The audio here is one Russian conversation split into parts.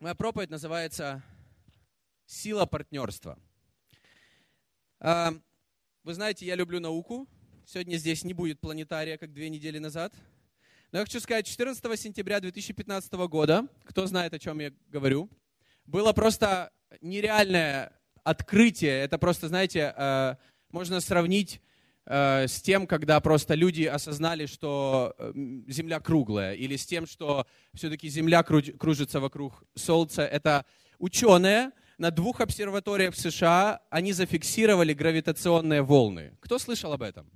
Моя проповедь называется «Сила партнерства». А, вы знаете, я люблю науку. Сегодня здесь не будет планетария, как две недели назад. Но я хочу сказать, 14 сентября 2015 года, кто знает, о чем я говорю, было просто нереальное открытие. Это просто, знаете, а, можно сравнить Э, с тем, когда просто люди осознали, что э, Земля круглая, или с тем, что все-таки Земля кружится вокруг Солнца. Это ученые на двух обсерваториях в США, они зафиксировали гравитационные волны. Кто слышал об этом?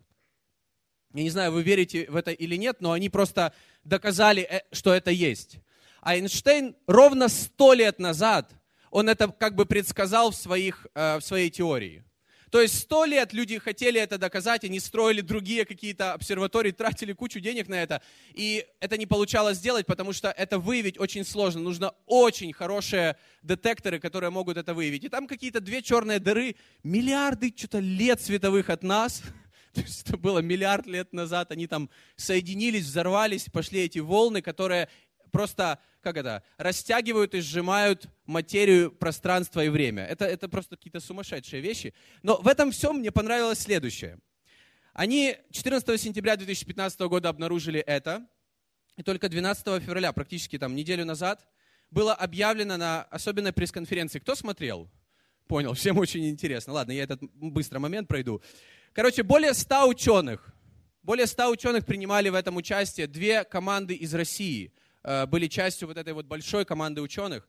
Я не знаю, вы верите в это или нет, но они просто доказали, э, что это есть. А Эйнштейн ровно сто лет назад, он это как бы предсказал в, своих, в своей теории. То есть сто лет люди хотели это доказать, они строили другие какие-то обсерватории, тратили кучу денег на это, и это не получалось сделать, потому что это выявить очень сложно. Нужно очень хорошие детекторы, которые могут это выявить. И там какие-то две черные дыры, миллиарды что-то лет световых от нас, то есть это было миллиард лет назад, они там соединились, взорвались, пошли эти волны, которые просто, как это, растягивают и сжимают материю, пространство и время. Это, это просто какие-то сумасшедшие вещи. Но в этом всем мне понравилось следующее. Они 14 сентября 2015 года обнаружили это, и только 12 февраля, практически там неделю назад, было объявлено на особенной пресс-конференции. Кто смотрел? Понял, всем очень интересно. Ладно, я этот быстро момент пройду. Короче, более 100 ученых, более 100 ученых принимали в этом участие, две команды из России. Э, были частью вот этой вот большой команды ученых.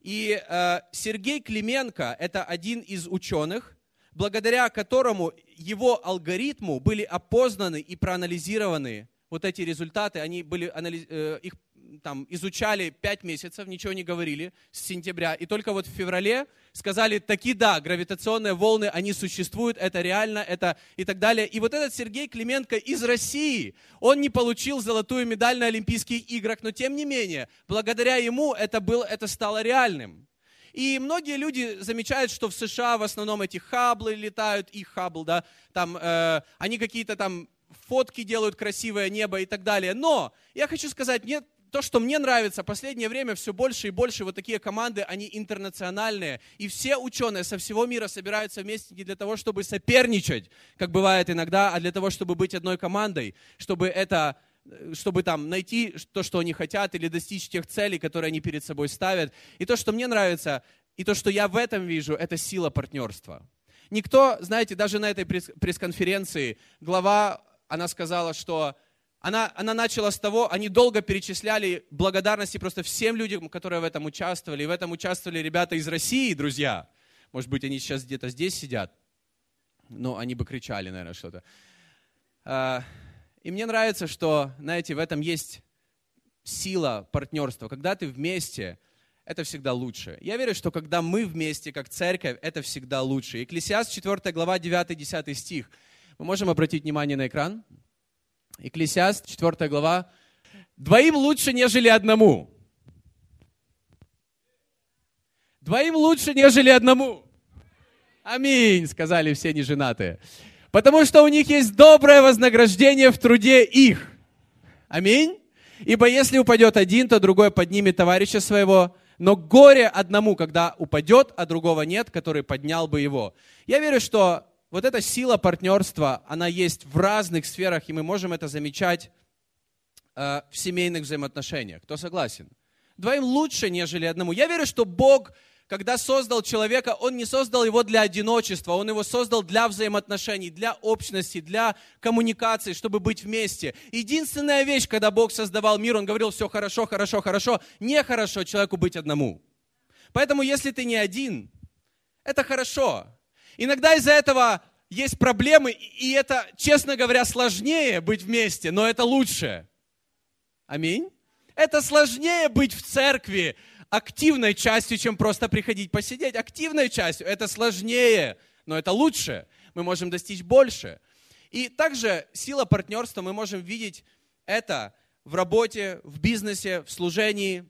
И э, Сергей Клименко – это один из ученых, благодаря которому его алгоритму были опознаны и проанализированы вот эти результаты. Они были, э, их там, изучали пять месяцев, ничего не говорили с сентября. И только вот в феврале сказали, таки да, гравитационные волны, они существуют, это реально, это и так далее. И вот этот Сергей Клименко из России, он не получил золотую медаль на Олимпийских играх, но тем не менее, благодаря ему это, было, это стало реальным. И многие люди замечают, что в США в основном эти хаблы летают, их хабл, да, там, э, они какие-то там фотки делают красивое небо и так далее. Но я хочу сказать, нет то, что мне нравится, последнее время все больше и больше вот такие команды, они интернациональные. И все ученые со всего мира собираются вместе не для того, чтобы соперничать, как бывает иногда, а для того, чтобы быть одной командой, чтобы это чтобы там найти то, что они хотят, или достичь тех целей, которые они перед собой ставят. И то, что мне нравится, и то, что я в этом вижу, это сила партнерства. Никто, знаете, даже на этой пресс-конференции глава, она сказала, что она, она начала с того, они долго перечисляли благодарности просто всем людям, которые в этом участвовали. И в этом участвовали ребята из России, друзья. Может быть, они сейчас где-то здесь сидят. Но они бы кричали, наверное, что-то. А, и мне нравится, что, знаете, в этом есть сила партнерства. Когда ты вместе, это всегда лучше. Я верю, что когда мы вместе, как церковь, это всегда лучше. Екклесиаст 4 глава 9-10 стих. Мы можем обратить внимание на экран? Экклесиаст, 4 глава. Двоим лучше, нежели одному. Двоим лучше, нежели одному. Аминь, сказали все неженатые. Потому что у них есть доброе вознаграждение в труде их. Аминь. Ибо если упадет один, то другой поднимет товарища своего. Но горе одному, когда упадет, а другого нет, который поднял бы его. Я верю, что вот эта сила партнерства, она есть в разных сферах, и мы можем это замечать э, в семейных взаимоотношениях. Кто согласен? Двоим лучше, нежели одному. Я верю, что Бог, когда создал человека, Он не создал его для одиночества, Он его создал для взаимоотношений, для общности, для коммуникации, чтобы быть вместе. Единственная вещь, когда Бог создавал мир, Он говорил, все хорошо, хорошо, хорошо, нехорошо человеку быть одному. Поэтому, если ты не один, это хорошо. Иногда из-за этого есть проблемы, и это, честно говоря, сложнее быть вместе, но это лучше. Аминь. Это сложнее быть в церкви активной частью, чем просто приходить посидеть. Активной частью это сложнее, но это лучше. Мы можем достичь больше. И также сила партнерства мы можем видеть это в работе, в бизнесе, в служении.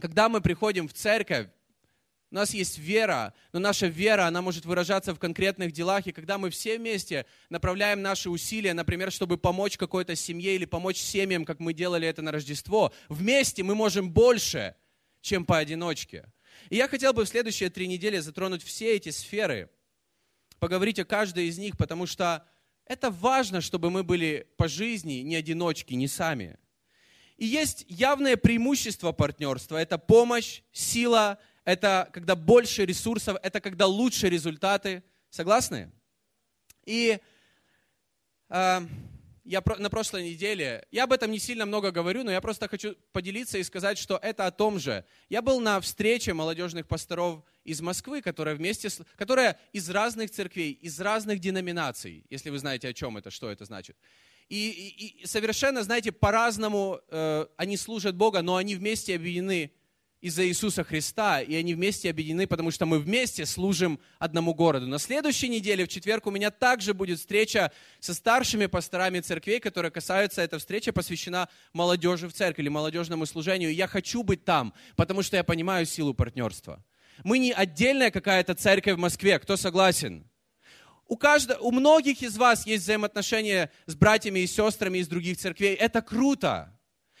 Когда мы приходим в церковь, у нас есть вера, но наша вера, она может выражаться в конкретных делах. И когда мы все вместе направляем наши усилия, например, чтобы помочь какой-то семье или помочь семьям, как мы делали это на Рождество, вместе мы можем больше, чем поодиночке. И я хотел бы в следующие три недели затронуть все эти сферы, поговорить о каждой из них, потому что это важно, чтобы мы были по жизни не одиночки, не сами. И есть явное преимущество партнерства. Это помощь, сила, это когда больше ресурсов, это когда лучше результаты. Согласны? И э, я на прошлой неделе, я об этом не сильно много говорю, но я просто хочу поделиться и сказать, что это о том же. Я был на встрече молодежных пасторов из Москвы, которая вместе, с, которая из разных церквей, из разных деноминаций, если вы знаете о чем это, что это значит. И, и, и совершенно, знаете, по-разному э, они служат Бога, но они вместе объединены из-за Иисуса Христа, и они вместе объединены, потому что мы вместе служим одному городу. На следующей неделе, в четверг, у меня также будет встреча со старшими пасторами церквей, которая касается, эта встреча посвящена молодежи в церкви или молодежному служению. И я хочу быть там, потому что я понимаю силу партнерства. Мы не отдельная какая-то церковь в Москве, кто согласен? У, каждого, у многих из вас есть взаимоотношения с братьями и сестрами из других церквей. Это круто.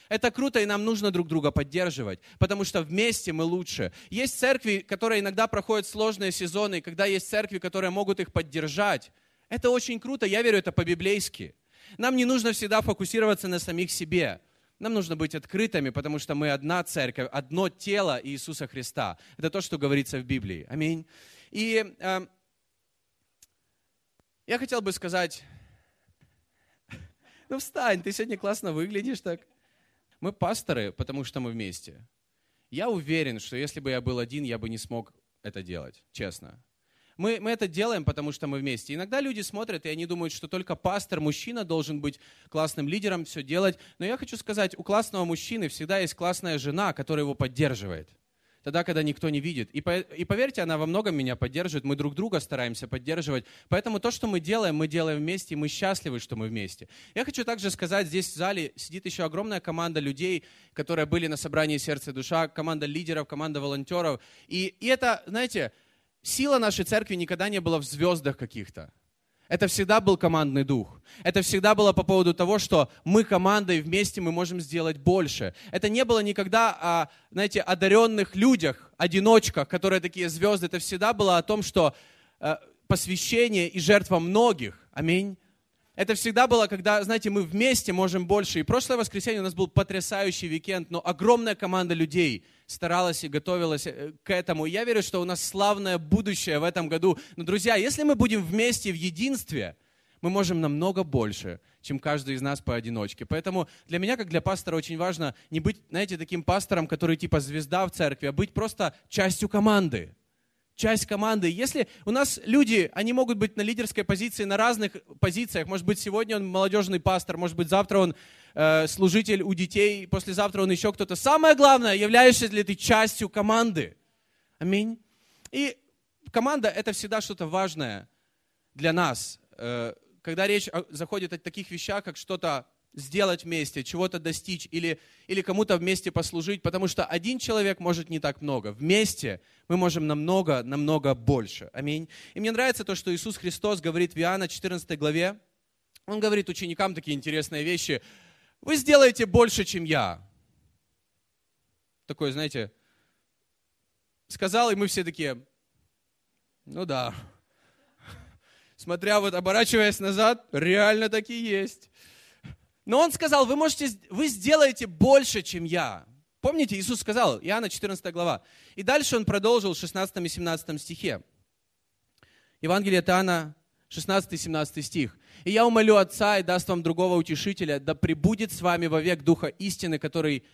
Это круто, и нам нужно друг друга поддерживать, потому что вместе мы лучше. Есть церкви, которые иногда проходят сложные сезоны, и когда есть церкви, которые могут их поддержать. Это очень круто, я верю, это по-библейски. Нам не нужно всегда фокусироваться на самих себе. Нам нужно быть открытыми, потому что мы одна церковь, одно тело Иисуса Христа. Это то, что говорится в Библии. Аминь. И э, я хотел бы сказать, ну встань, ты сегодня классно выглядишь так. Мы пасторы, потому что мы вместе. Я уверен, что если бы я был один, я бы не смог это делать, честно. Мы, мы это делаем, потому что мы вместе. Иногда люди смотрят, и они думают, что только пастор, мужчина должен быть классным лидером, все делать. Но я хочу сказать, у классного мужчины всегда есть классная жена, которая его поддерживает тогда, когда никто не видит. И, и поверьте, она во многом меня поддерживает, мы друг друга стараемся поддерживать. Поэтому то, что мы делаем, мы делаем вместе, и мы счастливы, что мы вместе. Я хочу также сказать, здесь в зале сидит еще огромная команда людей, которые были на собрании «Сердце и душа», команда лидеров, команда волонтеров. И, и это, знаете, сила нашей церкви никогда не была в звездах каких-то. Это всегда был командный дух. Это всегда было по поводу того, что мы командой вместе мы можем сделать больше. Это не было никогда о, знаете, одаренных людях, одиночках, которые такие звезды. Это всегда было о том, что э, посвящение и жертва многих. Аминь. Это всегда было, когда, знаете, мы вместе можем больше. И прошлое воскресенье у нас был потрясающий уикенд, но огромная команда людей старалась и готовилась э, к этому. И я верю, что у нас славное будущее в этом году. Но, друзья, если мы будем вместе в единстве, мы можем намного больше, чем каждый из нас поодиночке. Поэтому для меня, как для пастора, очень важно не быть, знаете, таким пастором, который типа звезда в церкви, а быть просто частью команды часть команды. Если у нас люди, они могут быть на лидерской позиции, на разных позициях. Может быть, сегодня он молодежный пастор, может быть, завтра он э, служитель у детей, послезавтра он еще кто-то. Самое главное, являешься ли ты частью команды. Аминь. И команда – это всегда что-то важное для нас. Э, когда речь заходит о таких вещах, как что-то сделать вместе, чего-то достичь или, или кому-то вместе послужить, потому что один человек может не так много. Вместе мы можем намного, намного больше. Аминь. И мне нравится то, что Иисус Христос говорит в Иоанна 14 главе. Он говорит ученикам такие интересные вещи. Вы сделаете больше, чем я. Такое, знаете, сказал, и мы все такие, ну да. Смотря вот, оборачиваясь назад, реально такие есть. Но он сказал, вы можете, вы сделаете больше, чем я. Помните, Иисус сказал, Иоанна 14 глава. И дальше он продолжил в 16 и 17 стихе. Евангелие от Иоанна, 16 и 17 стих. «И я умолю Отца и даст вам другого утешителя, да пребудет с вами вовек Духа истины, который,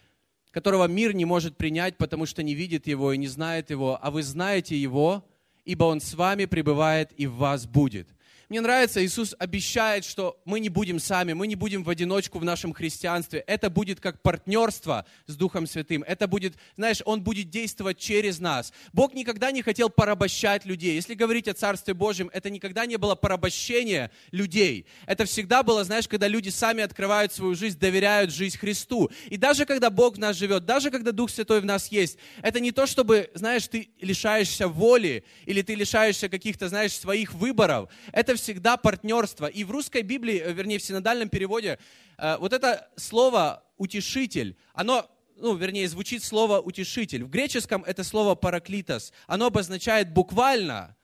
которого мир не может принять, потому что не видит его и не знает его, а вы знаете его, ибо он с вами пребывает и в вас будет». Мне нравится, Иисус обещает, что мы не будем сами, мы не будем в одиночку в нашем христианстве. Это будет как партнерство с Духом Святым. Это будет, знаешь, Он будет действовать через нас. Бог никогда не хотел порабощать людей. Если говорить о Царстве Божьем, это никогда не было порабощение людей. Это всегда было, знаешь, когда люди сами открывают свою жизнь, доверяют жизнь Христу. И даже когда Бог в нас живет, даже когда Дух Святой в нас есть, это не то, чтобы, знаешь, ты лишаешься воли или ты лишаешься каких-то, знаешь, своих выборов. Это всегда партнерство. И в русской Библии, э, вернее, в синодальном переводе, э, вот это слово «утешитель», оно ну, вернее, звучит слово «утешитель». В греческом это слово «параклитос». Оно обозначает буквально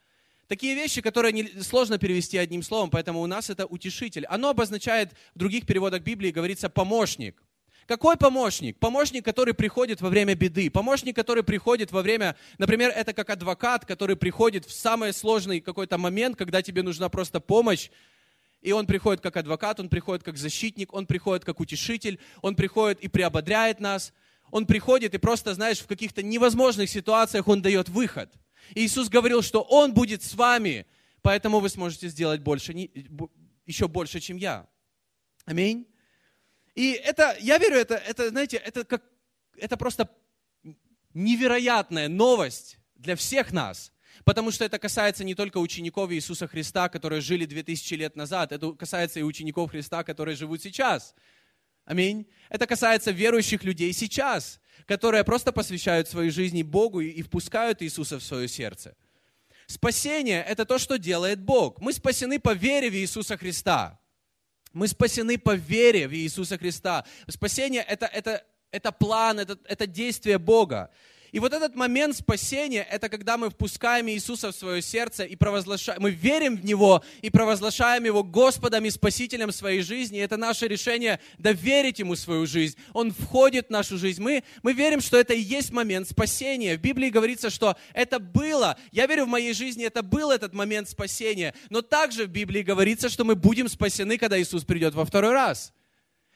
такие вещи, которые сложно перевести одним словом, поэтому у нас это «утешитель». Оно обозначает в других переводах Библии, говорится «помощник». Какой помощник? Помощник, который приходит во время беды. Помощник, который приходит во время, например, это как адвокат, который приходит в самый сложный какой-то момент, когда тебе нужна просто помощь. И он приходит как адвокат, он приходит как защитник, он приходит как утешитель, он приходит и приободряет нас. Он приходит и просто, знаешь, в каких-то невозможных ситуациях он дает выход. И Иисус говорил, что Он будет с вами, поэтому вы сможете сделать больше, еще больше, чем я. Аминь. И это, я верю, это, это знаете, это, как, это просто невероятная новость для всех нас. Потому что это касается не только учеников Иисуса Христа, которые жили 2000 лет назад, это касается и учеников Христа, которые живут сейчас. Аминь. Это касается верующих людей сейчас, которые просто посвящают своей жизни Богу и впускают Иисуса в свое сердце. Спасение – это то, что делает Бог. Мы спасены по вере в Иисуса Христа. Мы спасены по вере в Иисуса Христа. Спасение это, это, это план, это, это действие Бога. И вот этот момент спасения, это когда мы впускаем Иисуса в свое сердце и провозглашаем, мы верим в Него и провозглашаем Его Господом и Спасителем своей жизни. И это наше решение доверить Ему свою жизнь. Он входит в нашу жизнь. Мы, мы верим, что это и есть момент спасения. В Библии говорится, что это было. Я верю, в моей жизни это был этот момент спасения. Но также в Библии говорится, что мы будем спасены, когда Иисус придет во второй раз.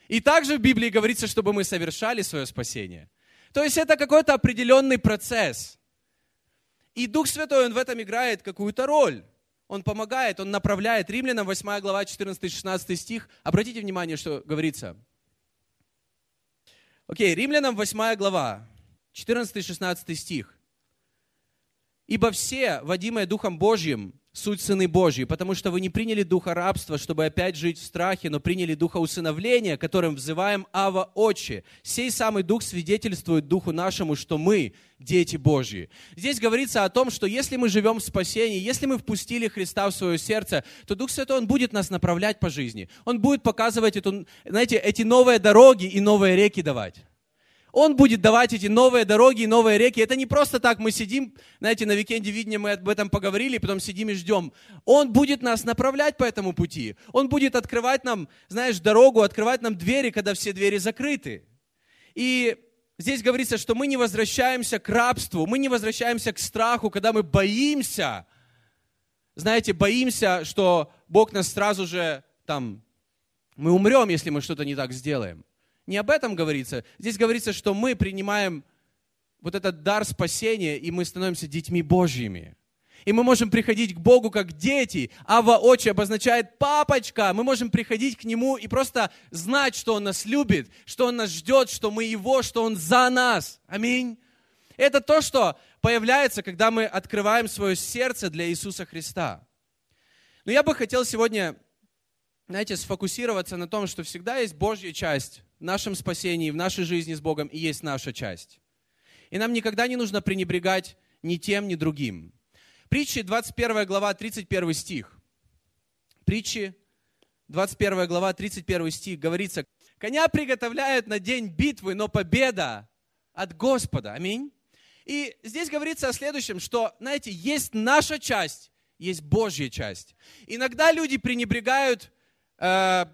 И также в Библии говорится, чтобы мы совершали свое спасение. То есть это какой-то определенный процесс. И Дух Святой, Он в этом играет какую-то роль. Он помогает, Он направляет. Римлянам 8 глава 14-16 стих. Обратите внимание, что говорится. Окей, Римлянам 8 глава, 14-16 стих. «Ибо все, водимые Духом Божьим, суть сыны Божьи, потому что вы не приняли духа рабства, чтобы опять жить в страхе, но приняли духа усыновления, которым взываем Ава Отче. Сей самый дух свидетельствует духу нашему, что мы дети Божьи. Здесь говорится о том, что если мы живем в спасении, если мы впустили Христа в свое сердце, то Дух Святой, Он будет нас направлять по жизни. Он будет показывать, эту, знаете, эти новые дороги и новые реки давать. Он будет давать эти новые дороги и новые реки. Это не просто так, мы сидим, знаете, на уикенде видения мы об этом поговорили, потом сидим и ждем. Он будет нас направлять по этому пути. Он будет открывать нам, знаешь, дорогу, открывать нам двери, когда все двери закрыты. И здесь говорится, что мы не возвращаемся к рабству, мы не возвращаемся к страху, когда мы боимся, знаете, боимся, что Бог нас сразу же там, мы умрем, если мы что-то не так сделаем. Не об этом говорится. Здесь говорится, что мы принимаем вот этот дар спасения, и мы становимся детьми Божьими. И мы можем приходить к Богу как дети. Ава Очи обозначает папочка. Мы можем приходить к Нему и просто знать, что Он нас любит, что Он нас ждет, что мы Его, что Он за нас. Аминь. Это то, что появляется, когда мы открываем свое сердце для Иисуса Христа. Но я бы хотел сегодня, знаете, сфокусироваться на том, что всегда есть Божья часть в нашем спасении, в нашей жизни с Богом и есть наша часть. И нам никогда не нужно пренебрегать ни тем, ни другим. Притчи, 21 глава, 31 стих. Притчи, 21 глава, 31 стих, говорится, «Коня приготовляют на день битвы, но победа от Господа». Аминь. И здесь говорится о следующем, что, знаете, есть наша часть, есть Божья часть. Иногда люди пренебрегают э,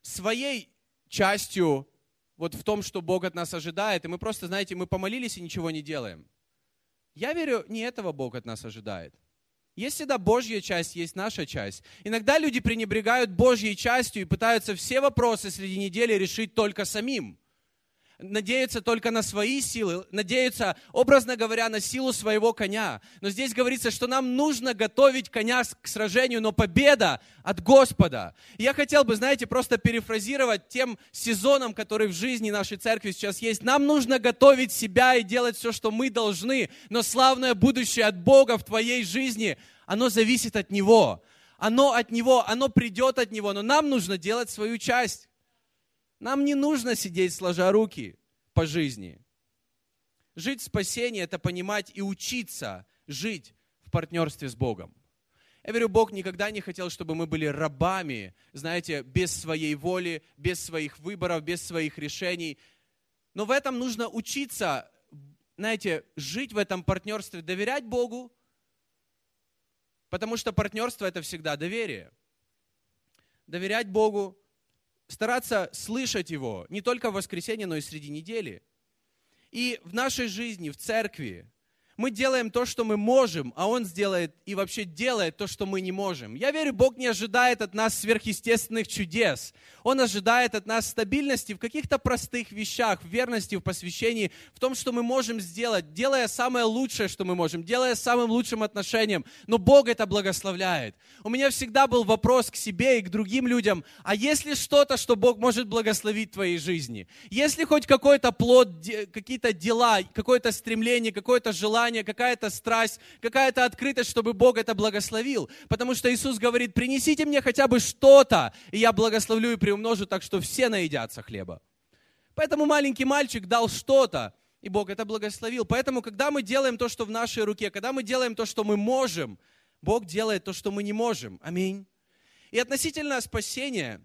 своей частью вот в том, что Бог от нас ожидает, и мы просто, знаете, мы помолились и ничего не делаем. Я верю, не этого Бог от нас ожидает. Есть всегда Божья часть, есть наша часть. Иногда люди пренебрегают Божьей частью и пытаются все вопросы среди недели решить только самим надеются только на свои силы, надеются, образно говоря, на силу своего коня. Но здесь говорится, что нам нужно готовить коня к сражению, но победа от Господа. Я хотел бы, знаете, просто перефразировать тем сезоном, который в жизни нашей церкви сейчас есть. Нам нужно готовить себя и делать все, что мы должны, но славное будущее от Бога в твоей жизни, оно зависит от Него. Оно от Него, оно придет от Него, но нам нужно делать свою часть. Нам не нужно сидеть сложа руки по жизни. Жить в это понимать и учиться жить в партнерстве с Богом. Я верю, Бог никогда не хотел, чтобы мы были рабами, знаете, без своей воли, без своих выборов, без своих решений. Но в этом нужно учиться, знаете, жить в этом партнерстве, доверять Богу, потому что партнерство это всегда доверие. Доверять Богу, стараться слышать Его не только в воскресенье, но и среди недели. И в нашей жизни, в церкви, мы делаем то, что мы можем, а Он сделает и вообще делает то, что мы не можем. Я верю, Бог не ожидает от нас сверхъестественных чудес. Он ожидает от нас стабильности в каких-то простых вещах, в верности, в посвящении, в том, что мы можем сделать, делая самое лучшее, что мы можем, делая самым лучшим отношением. Но Бог это благословляет. У меня всегда был вопрос к себе и к другим людям, а есть ли что-то, что Бог может благословить в твоей жизни? Есть ли хоть какой-то плод, какие-то дела, какое-то стремление, какое-то желание, желание, какая-то страсть, какая-то открытость, чтобы Бог это благословил. Потому что Иисус говорит, принесите мне хотя бы что-то, и я благословлю и приумножу так, что все наедятся хлеба. Поэтому маленький мальчик дал что-то, и Бог это благословил. Поэтому, когда мы делаем то, что в нашей руке, когда мы делаем то, что мы можем, Бог делает то, что мы не можем. Аминь. И относительно спасения,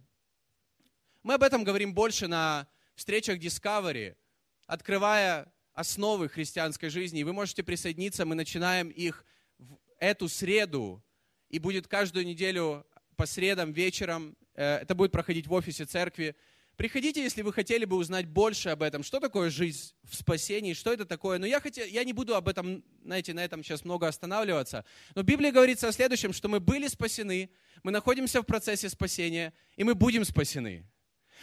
мы об этом говорим больше на встречах Discovery, открывая основы христианской жизни. И вы можете присоединиться, мы начинаем их в эту среду, и будет каждую неделю по средам вечером, э, это будет проходить в офисе церкви. Приходите, если вы хотели бы узнать больше об этом, что такое жизнь в спасении, что это такое. Но я, хотел, я не буду об этом, знаете, на этом сейчас много останавливаться. Но Библия говорится о следующем, что мы были спасены, мы находимся в процессе спасения, и мы будем спасены.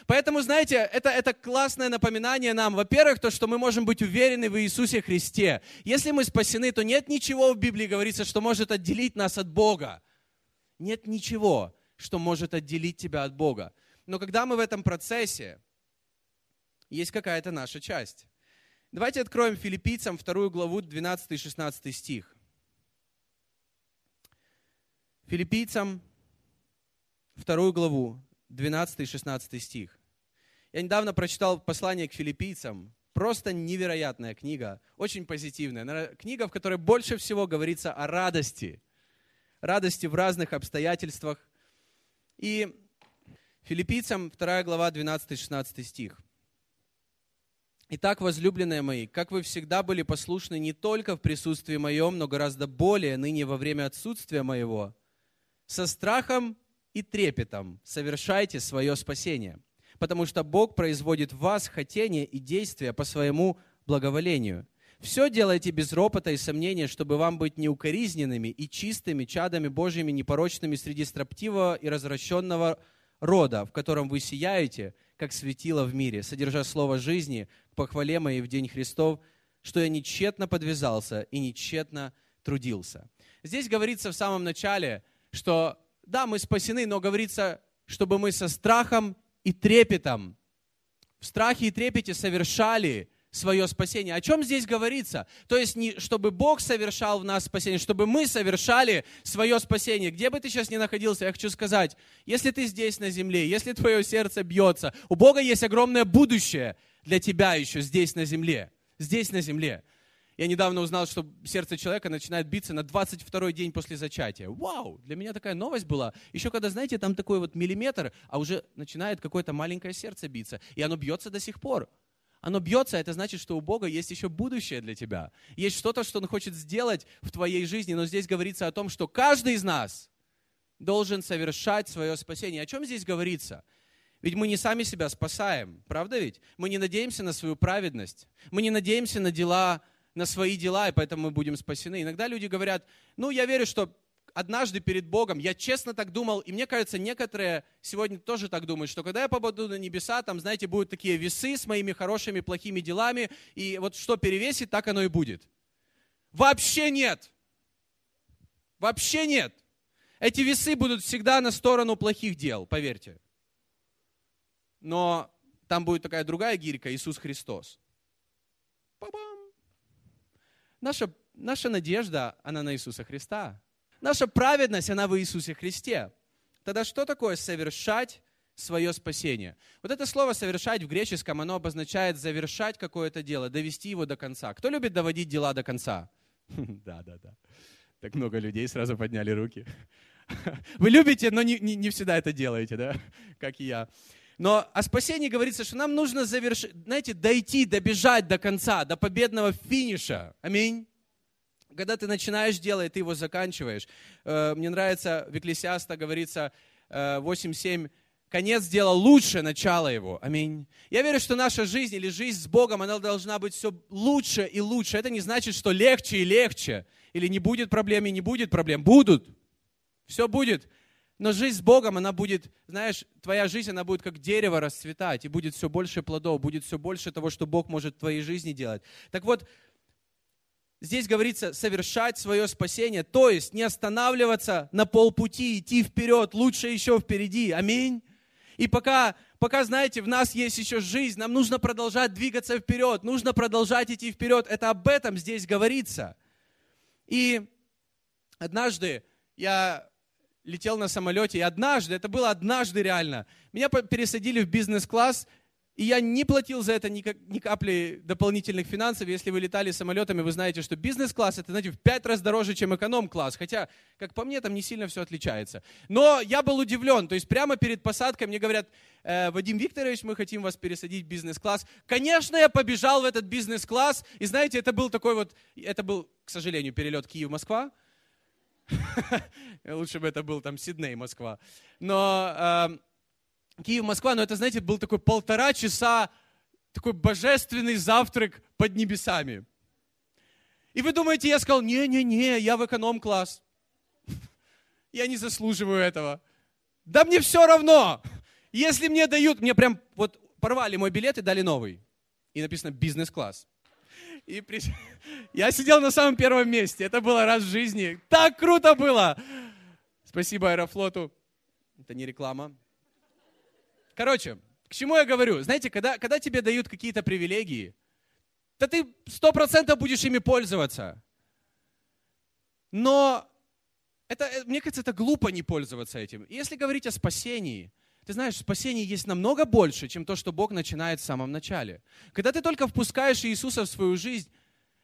Поэтому, знаете, это, это классное напоминание нам, во-первых, то, что мы можем быть уверены в Иисусе Христе. Если мы спасены, то нет ничего в Библии, говорится, что может отделить нас от Бога. Нет ничего, что может отделить тебя от Бога. Но когда мы в этом процессе, есть какая-то наша часть. Давайте откроем филиппийцам вторую главу, 12-16 стих. Филиппийцам вторую главу, 12 и 16 стих. Я недавно прочитал послание к филиппийцам. Просто невероятная книга, очень позитивная. Книга, в которой больше всего говорится о радости. Радости в разных обстоятельствах. И филиппийцам 2 глава 12-16 стих. Итак, возлюбленные мои, как вы всегда были послушны не только в присутствии моем, но гораздо более ныне во время отсутствия моего, со страхом и трепетом совершайте свое спасение, потому что Бог производит в вас хотение и действия по своему благоволению. Все делайте без ропота и сомнения, чтобы вам быть неукоризненными и чистыми чадами Божьими, непорочными среди строптивого и развращенного рода, в котором вы сияете, как светило в мире, содержа слово жизни похвале моей в день Христов, что я нечетно подвязался и нечетно трудился. Здесь говорится в самом начале, что да, мы спасены, но говорится, чтобы мы со страхом и трепетом, в страхе и трепете совершали свое спасение. О чем здесь говорится? То есть, не, чтобы Бог совершал в нас спасение, чтобы мы совершали свое спасение. Где бы ты сейчас ни находился, я хочу сказать, если ты здесь на земле, если твое сердце бьется, у Бога есть огромное будущее для тебя еще здесь на земле. Здесь на земле. Я недавно узнал, что сердце человека начинает биться на 22 день после зачатия. Вау! Для меня такая новость была. Еще когда, знаете, там такой вот миллиметр, а уже начинает какое-то маленькое сердце биться. И оно бьется до сих пор. Оно бьется, это значит, что у Бога есть еще будущее для тебя. Есть что-то, что Он хочет сделать в твоей жизни. Но здесь говорится о том, что каждый из нас должен совершать свое спасение. О чем здесь говорится? Ведь мы не сами себя спасаем, правда ведь? Мы не надеемся на свою праведность. Мы не надеемся на дела на свои дела, и поэтому мы будем спасены. Иногда люди говорят, ну, я верю, что однажды перед Богом, я честно так думал, и мне кажется, некоторые сегодня тоже так думают, что когда я попаду на небеса, там, знаете, будут такие весы с моими хорошими, плохими делами, и вот что перевесит, так оно и будет. Вообще нет. Вообще нет. Эти весы будут всегда на сторону плохих дел, поверьте. Но там будет такая другая гирька, Иисус Христос. Наша, наша надежда, она на Иисуса Христа. Наша праведность, она в Иисусе Христе. Тогда что такое совершать свое спасение? Вот это слово «совершать» в греческом, оно обозначает завершать какое-то дело, довести его до конца. Кто любит доводить дела до конца? Да, да, да. Так много людей сразу подняли руки. Вы любите, но не, не, не всегда это делаете, да? Как и я. Но о спасении говорится, что нам нужно завершить, знаете, дойти, добежать до конца, до победного финиша. Аминь. Когда ты начинаешь делать, ты его заканчиваешь. Э, мне нравится, в Экклесиаста говорится 8.7, э, конец дела лучше начала его. Аминь. Я верю, что наша жизнь или жизнь с Богом, она должна быть все лучше и лучше. Это не значит, что легче и легче. Или не будет проблем и не будет проблем. Будут. Все будет. Но жизнь с Богом, она будет, знаешь, твоя жизнь, она будет как дерево расцветать, и будет все больше плодов, будет все больше того, что Бог может в твоей жизни делать. Так вот, здесь говорится совершать свое спасение, то есть не останавливаться на полпути, идти вперед, лучше еще впереди. Аминь. И пока, пока, знаете, в нас есть еще жизнь, нам нужно продолжать двигаться вперед, нужно продолжать идти вперед. Это об этом здесь говорится. И однажды я летел на самолете, и однажды, это было однажды реально, меня пересадили в бизнес-класс, и я не платил за это ни, капли дополнительных финансов. Если вы летали самолетами, вы знаете, что бизнес-класс это, знаете, в пять раз дороже, чем эконом-класс. Хотя, как по мне, там не сильно все отличается. Но я был удивлен. То есть прямо перед посадкой мне говорят, э, Вадим Викторович, мы хотим вас пересадить в бизнес-класс. Конечно, я побежал в этот бизнес-класс. И знаете, это был такой вот, это был, к сожалению, перелет Киев-Москва. Лучше бы это был там Сидней, Москва. Но э, Киев, Москва, но это, знаете, был такой полтора часа, такой божественный завтрак под небесами. И вы думаете, я сказал, не-не-не, я в эконом-класс. Я не заслуживаю этого. Да мне все равно. Если мне дают, мне прям вот порвали мой билет и дали новый. И написано бизнес-класс. И при... я сидел на самом первом месте. Это было раз в жизни. Так круто было! Спасибо Аэрофлоту. Это не реклама. Короче, к чему я говорю? Знаете, когда, когда тебе дают какие-то привилегии, то ты сто процентов будешь ими пользоваться. Но это, э, мне кажется, это глупо не пользоваться этим. Если говорить о спасении, ты знаешь, спасение есть намного больше, чем то, что Бог начинает в самом начале. Когда ты только впускаешь Иисуса в свою жизнь,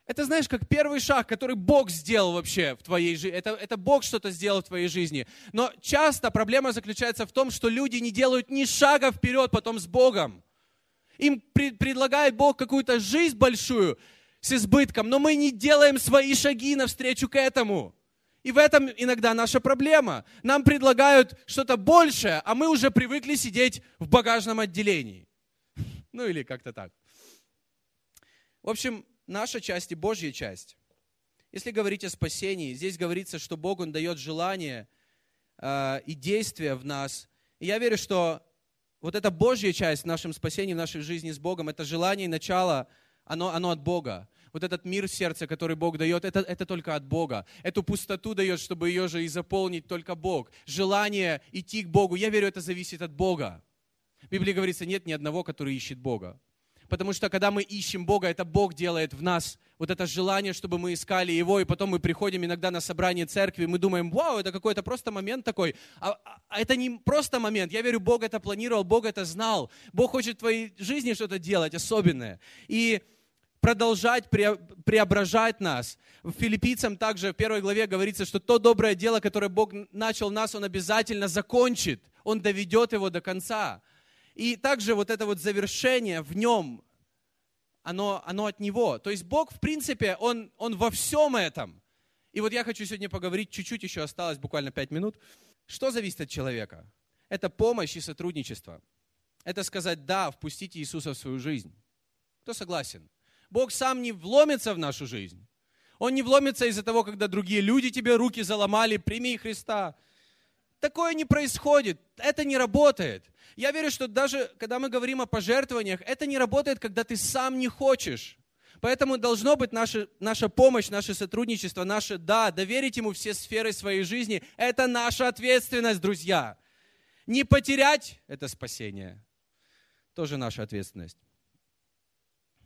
это, знаешь, как первый шаг, который Бог сделал вообще в твоей жизни. Это, это Бог что-то сделал в твоей жизни. Но часто проблема заключается в том, что люди не делают ни шага вперед потом с Богом. Им при, предлагает Бог какую-то жизнь большую с избытком, но мы не делаем свои шаги навстречу к этому. И в этом иногда наша проблема. Нам предлагают что-то большее, а мы уже привыкли сидеть в багажном отделении. Ну или как-то так. В общем, наша часть и Божья часть. Если говорить о спасении, здесь говорится, что Бог, Он дает желание э, и действия в нас. И я верю, что вот эта Божья часть в нашем спасении, в нашей жизни с Богом, это желание и начало, оно, оно от Бога вот этот мир в сердце, который Бог дает, это, это только от Бога. Эту пустоту дает, чтобы ее же и заполнить только Бог. Желание идти к Богу, я верю, это зависит от Бога. В Библии говорится, нет ни одного, который ищет Бога. Потому что когда мы ищем Бога, это Бог делает в нас вот это желание, чтобы мы искали Его, и потом мы приходим иногда на собрание церкви, и мы думаем, вау, это какой-то просто момент такой. А, а это не просто момент. Я верю, Бог это планировал, Бог это знал. Бог хочет в твоей жизни что-то делать особенное. И продолжать преображать нас. В Филиппийцам также в первой главе говорится, что то доброе дело, которое Бог начал нас, Он обязательно закончит. Он доведет его до конца. И также вот это вот завершение в нем, оно, оно от Него. То есть Бог, в принципе, Он, он во всем этом. И вот я хочу сегодня поговорить, чуть-чуть еще осталось, буквально пять минут. Что зависит от человека? Это помощь и сотрудничество. Это сказать «да», впустить Иисуса в свою жизнь. Кто согласен? Бог сам не вломится в нашу жизнь. Он не вломится из-за того, когда другие люди тебе руки заломали, прими Христа. Такое не происходит, это не работает. Я верю, что даже когда мы говорим о пожертвованиях, это не работает, когда ты сам не хочешь. Поэтому должно быть наша, наша помощь, наше сотрудничество, наше «да», доверить Ему все сферы своей жизни. Это наша ответственность, друзья. Не потерять – это спасение. Тоже наша ответственность.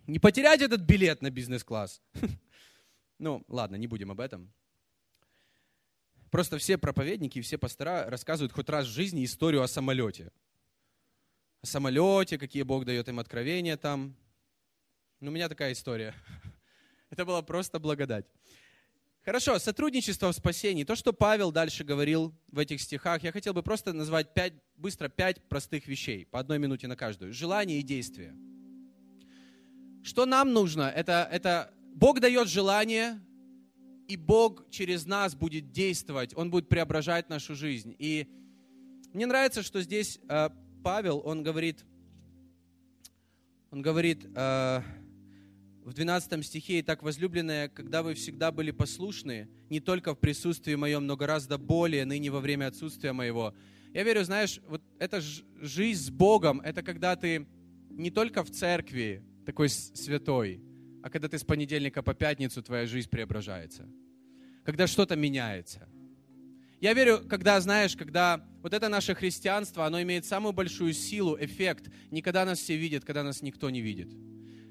Не потерять этот билет на бизнес-класс. Ну, ладно, не будем об этом. Просто все проповедники, все пастора рассказывают хоть раз в жизни историю о самолете. О самолете, какие Бог дает им откровения там. Ну, у меня такая история. Это была просто благодать. Хорошо, сотрудничество в спасении. То, что Павел дальше говорил в этих стихах, я хотел бы просто назвать пять, быстро пять простых вещей, по одной минуте на каждую. Желание и действие. Что нам нужно? Это, это Бог дает желание, и Бог через нас будет действовать, Он будет преображать нашу жизнь. И мне нравится, что здесь э, Павел, он говорит, он говорит, э, в 12 стихе, «Итак, возлюбленные, когда вы всегда были послушны, не только в присутствии моем, но гораздо более ныне во время отсутствия моего». Я верю, знаешь, вот эта жизнь с Богом, это когда ты не только в церкви такой святой, а когда ты с понедельника по пятницу твоя жизнь преображается. Когда что-то меняется. Я верю, когда, знаешь, когда вот это наше христианство, оно имеет самую большую силу, эффект, не когда нас все видят, когда нас никто не видит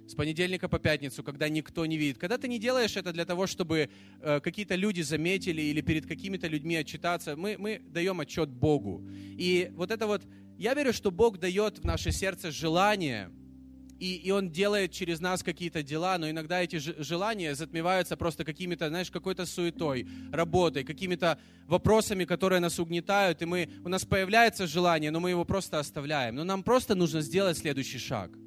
с понедельника по пятницу, когда никто не видит. Когда ты не делаешь это для того, чтобы э, какие-то люди заметили или перед какими-то людьми отчитаться, мы, мы даем отчет Богу. И вот это вот, я верю, что Бог дает в наше сердце желание, и, и Он делает через нас какие-то дела, но иногда эти желания затмеваются просто какими-то, знаешь, какой-то суетой, работой, какими-то вопросами, которые нас угнетают, и мы, у нас появляется желание, но мы его просто оставляем. Но нам просто нужно сделать следующий шаг –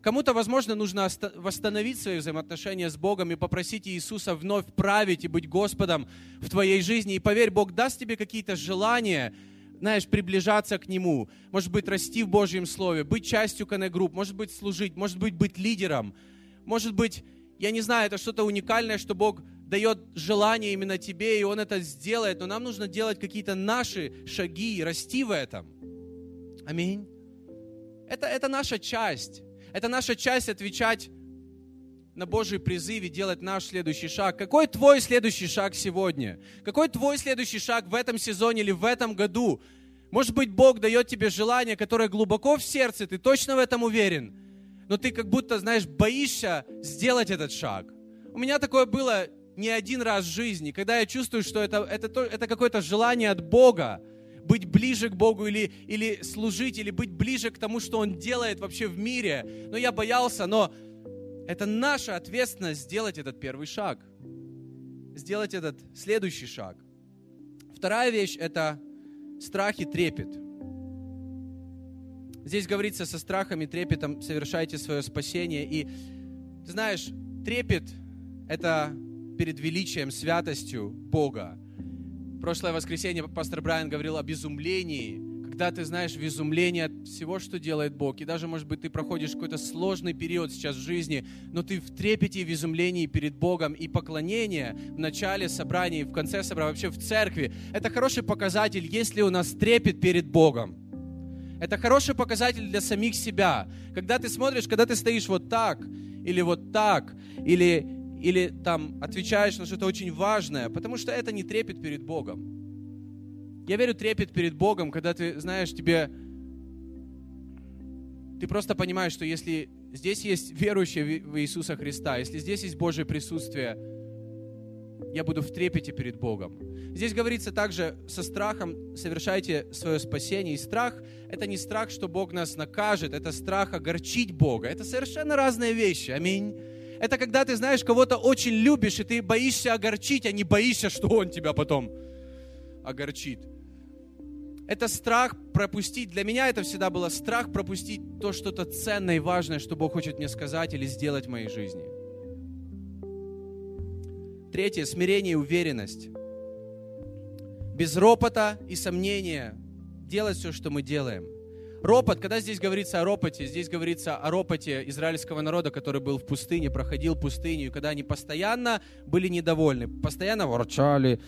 Кому-то, возможно, нужно восстановить свои взаимоотношения с Богом и попросить Иисуса вновь править и быть Господом в твоей жизни. И поверь, Бог даст тебе какие-то желания, знаешь, приближаться к Нему, может быть, расти в Божьем Слове, быть частью коннект-групп, может быть, служить, может быть, быть лидером, может быть, я не знаю, это что-то уникальное, что Бог дает желание именно тебе, и Он это сделает, но нам нужно делать какие-то наши шаги и расти в этом. Аминь. Это, это наша часть. Это наша часть отвечать на Божий призыв и делать наш следующий шаг. Какой твой следующий шаг сегодня? Какой твой следующий шаг в этом сезоне или в этом году? Может быть, Бог дает тебе желание, которое глубоко в сердце, ты точно в этом уверен, но ты как будто, знаешь, боишься сделать этот шаг. У меня такое было не один раз в жизни, когда я чувствую, что это, это, это какое-то желание от Бога, быть ближе к Богу или, или служить, или быть ближе к тому, что Он делает вообще в мире. Но я боялся, но это наша ответственность сделать этот первый шаг. Сделать этот следующий шаг. Вторая вещь – это страх и трепет. Здесь говорится, со страхом и трепетом совершайте свое спасение. И, ты знаешь, трепет – это перед величием, святостью Бога. Прошлое воскресенье пастор Брайан говорил об изумлении, когда ты знаешь в изумлении от всего, что делает Бог. И даже, может быть, ты проходишь какой-то сложный период сейчас в жизни, но ты в трепете и в изумлении перед Богом. И поклонение в начале собрания, в конце собрания, вообще в церкви, это хороший показатель, если у нас трепет перед Богом. Это хороший показатель для самих себя. Когда ты смотришь, когда ты стоишь вот так, или вот так, или или там отвечаешь на что-то очень важное, потому что это не трепет перед Богом. Я верю, трепет перед Богом, когда ты знаешь, тебе... Ты просто понимаешь, что если здесь есть верующие в Иисуса Христа, если здесь есть Божье присутствие, я буду в трепете перед Богом. Здесь говорится также, со страхом совершайте свое спасение. И страх – это не страх, что Бог нас накажет, это страх огорчить Бога. Это совершенно разные вещи. Аминь. Это когда ты знаешь, кого-то очень любишь, и ты боишься огорчить, а не боишься, что он тебя потом огорчит. Это страх пропустить. Для меня это всегда было страх пропустить то что-то ценное и важное, что Бог хочет мне сказать или сделать в моей жизни. Третье, смирение и уверенность. Без ропота и сомнения делать все, что мы делаем – Ропот, когда здесь говорится о ропоте, здесь говорится о ропоте израильского народа, который был в пустыне, проходил пустыню, когда они постоянно были недовольны, постоянно ворчали,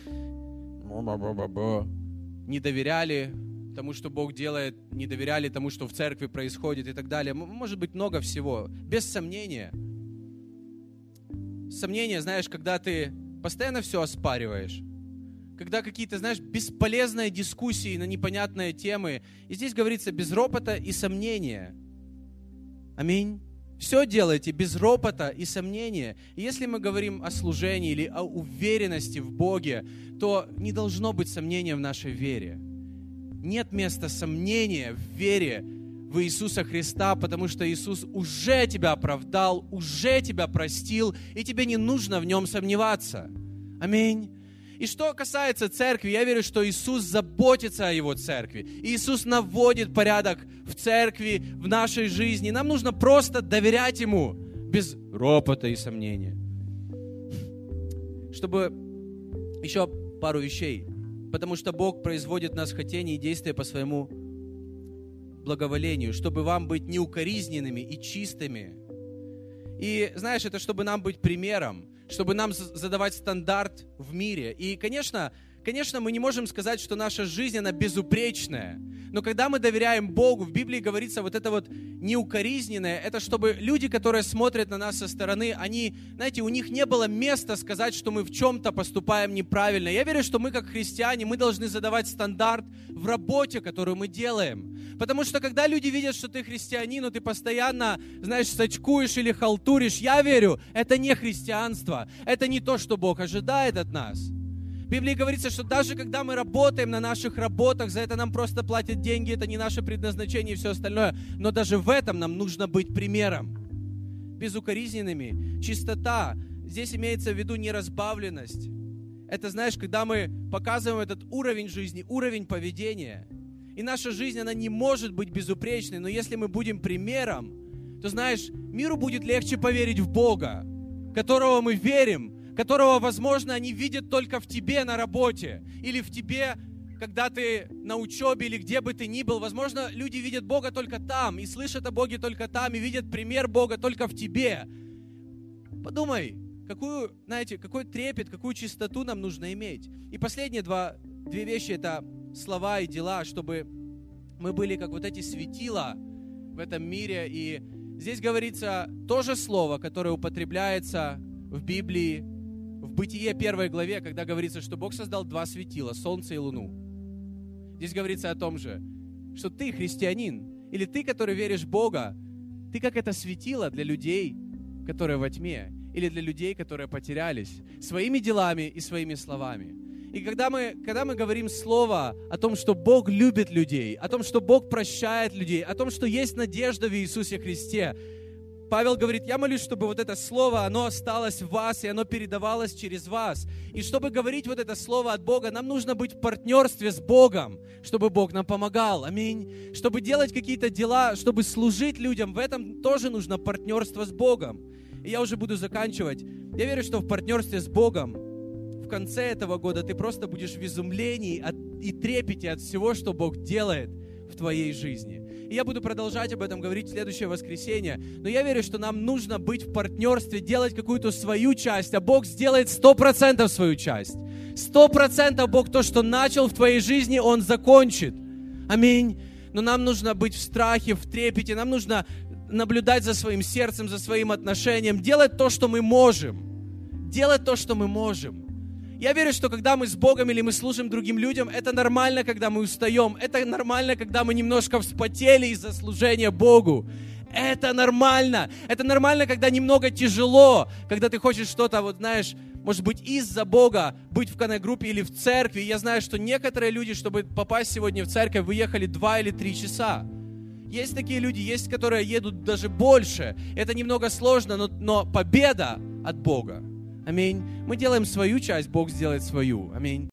не доверяли тому, что Бог делает, не доверяли тому, что в церкви происходит и так далее. Может быть, много всего. Без сомнения. Сомнение, знаешь, когда ты постоянно все оспариваешь, когда какие-то, знаешь, бесполезные дискуссии на непонятные темы. И здесь говорится без ропота и сомнения. Аминь. Все делайте без ропота и сомнения. И если мы говорим о служении или о уверенности в Боге, то не должно быть сомнения в нашей вере. Нет места сомнения в вере в Иисуса Христа, потому что Иисус уже тебя оправдал, уже тебя простил, и тебе не нужно в нем сомневаться. Аминь. И что касается церкви, я верю, что Иисус заботится о Его церкви. Иисус наводит порядок в церкви, в нашей жизни. Нам нужно просто доверять Ему без ропота и сомнения. Чтобы еще пару вещей. Потому что Бог производит в нас хотение и действия по своему благоволению, чтобы вам быть неукоризненными и чистыми. И знаешь, это чтобы нам быть примером чтобы нам задавать стандарт в мире. И, конечно, конечно, мы не можем сказать, что наша жизнь, она безупречная. Но когда мы доверяем Богу, в Библии говорится вот это вот неукоризненное, это чтобы люди, которые смотрят на нас со стороны, они, знаете, у них не было места сказать, что мы в чем-то поступаем неправильно. Я верю, что мы как христиане, мы должны задавать стандарт в работе, которую мы делаем. Потому что когда люди видят, что ты христианин, но ты постоянно, знаешь, сачкуешь или халтуришь, я верю, это не христианство. Это не то, что Бог ожидает от нас. В Библии говорится, что даже когда мы работаем на наших работах, за это нам просто платят деньги, это не наше предназначение и все остальное. Но даже в этом нам нужно быть примером. Безукоризненными. Чистота. Здесь имеется в виду неразбавленность. Это, знаешь, когда мы показываем этот уровень жизни, уровень поведения. И наша жизнь, она не может быть безупречной, но если мы будем примером, то, знаешь, миру будет легче поверить в Бога, которого мы верим, которого, возможно, они видят только в тебе на работе или в тебе, когда ты на учебе или где бы ты ни был. Возможно, люди видят Бога только там и слышат о Боге только там и видят пример Бога только в тебе. Подумай, какую, знаете, какой трепет, какую чистоту нам нужно иметь. И последние два, две вещи — это слова и дела, чтобы мы были как вот эти светила в этом мире. И здесь говорится то же слово, которое употребляется в Библии в Бытие первой главе, когда говорится, что Бог создал два светила, солнце и луну. Здесь говорится о том же, что ты христианин, или ты, который веришь в Бога, ты как это светило для людей, которые во тьме, или для людей, которые потерялись, своими делами и своими словами. И когда мы, когда мы говорим слово о том, что Бог любит людей, о том, что Бог прощает людей, о том, что есть надежда в Иисусе Христе, Павел говорит, я молюсь, чтобы вот это слово, оно осталось в вас, и оно передавалось через вас. И чтобы говорить вот это слово от Бога, нам нужно быть в партнерстве с Богом, чтобы Бог нам помогал. Аминь. Чтобы делать какие-то дела, чтобы служить людям, в этом тоже нужно партнерство с Богом. И я уже буду заканчивать. Я верю, что в партнерстве с Богом в конце этого года ты просто будешь в изумлении от, и трепете от всего, что Бог делает в твоей жизни. И я буду продолжать об этом говорить в следующее воскресенье. Но я верю, что нам нужно быть в партнерстве, делать какую-то свою часть, а Бог сделает сто процентов свою часть. Сто процентов Бог то, что начал в твоей жизни, Он закончит. Аминь. Но нам нужно быть в страхе, в трепете, нам нужно наблюдать за своим сердцем, за своим отношением, делать то, что мы можем. Делать то, что мы можем. Я верю, что когда мы с Богом или мы служим другим людям, это нормально, когда мы устаем. Это нормально, когда мы немножко вспотели из-за служения Богу. Это нормально. Это нормально, когда немного тяжело, когда ты хочешь что-то, вот знаешь, может быть, из-за Бога быть в коннект-группе или в церкви. Я знаю, что некоторые люди, чтобы попасть сегодня в церковь, выехали два или три часа. Есть такие люди, есть, которые едут даже больше. Это немного сложно, но, но победа от Бога. Аминь. Мы делаем свою часть, Бог сделает свою. Аминь.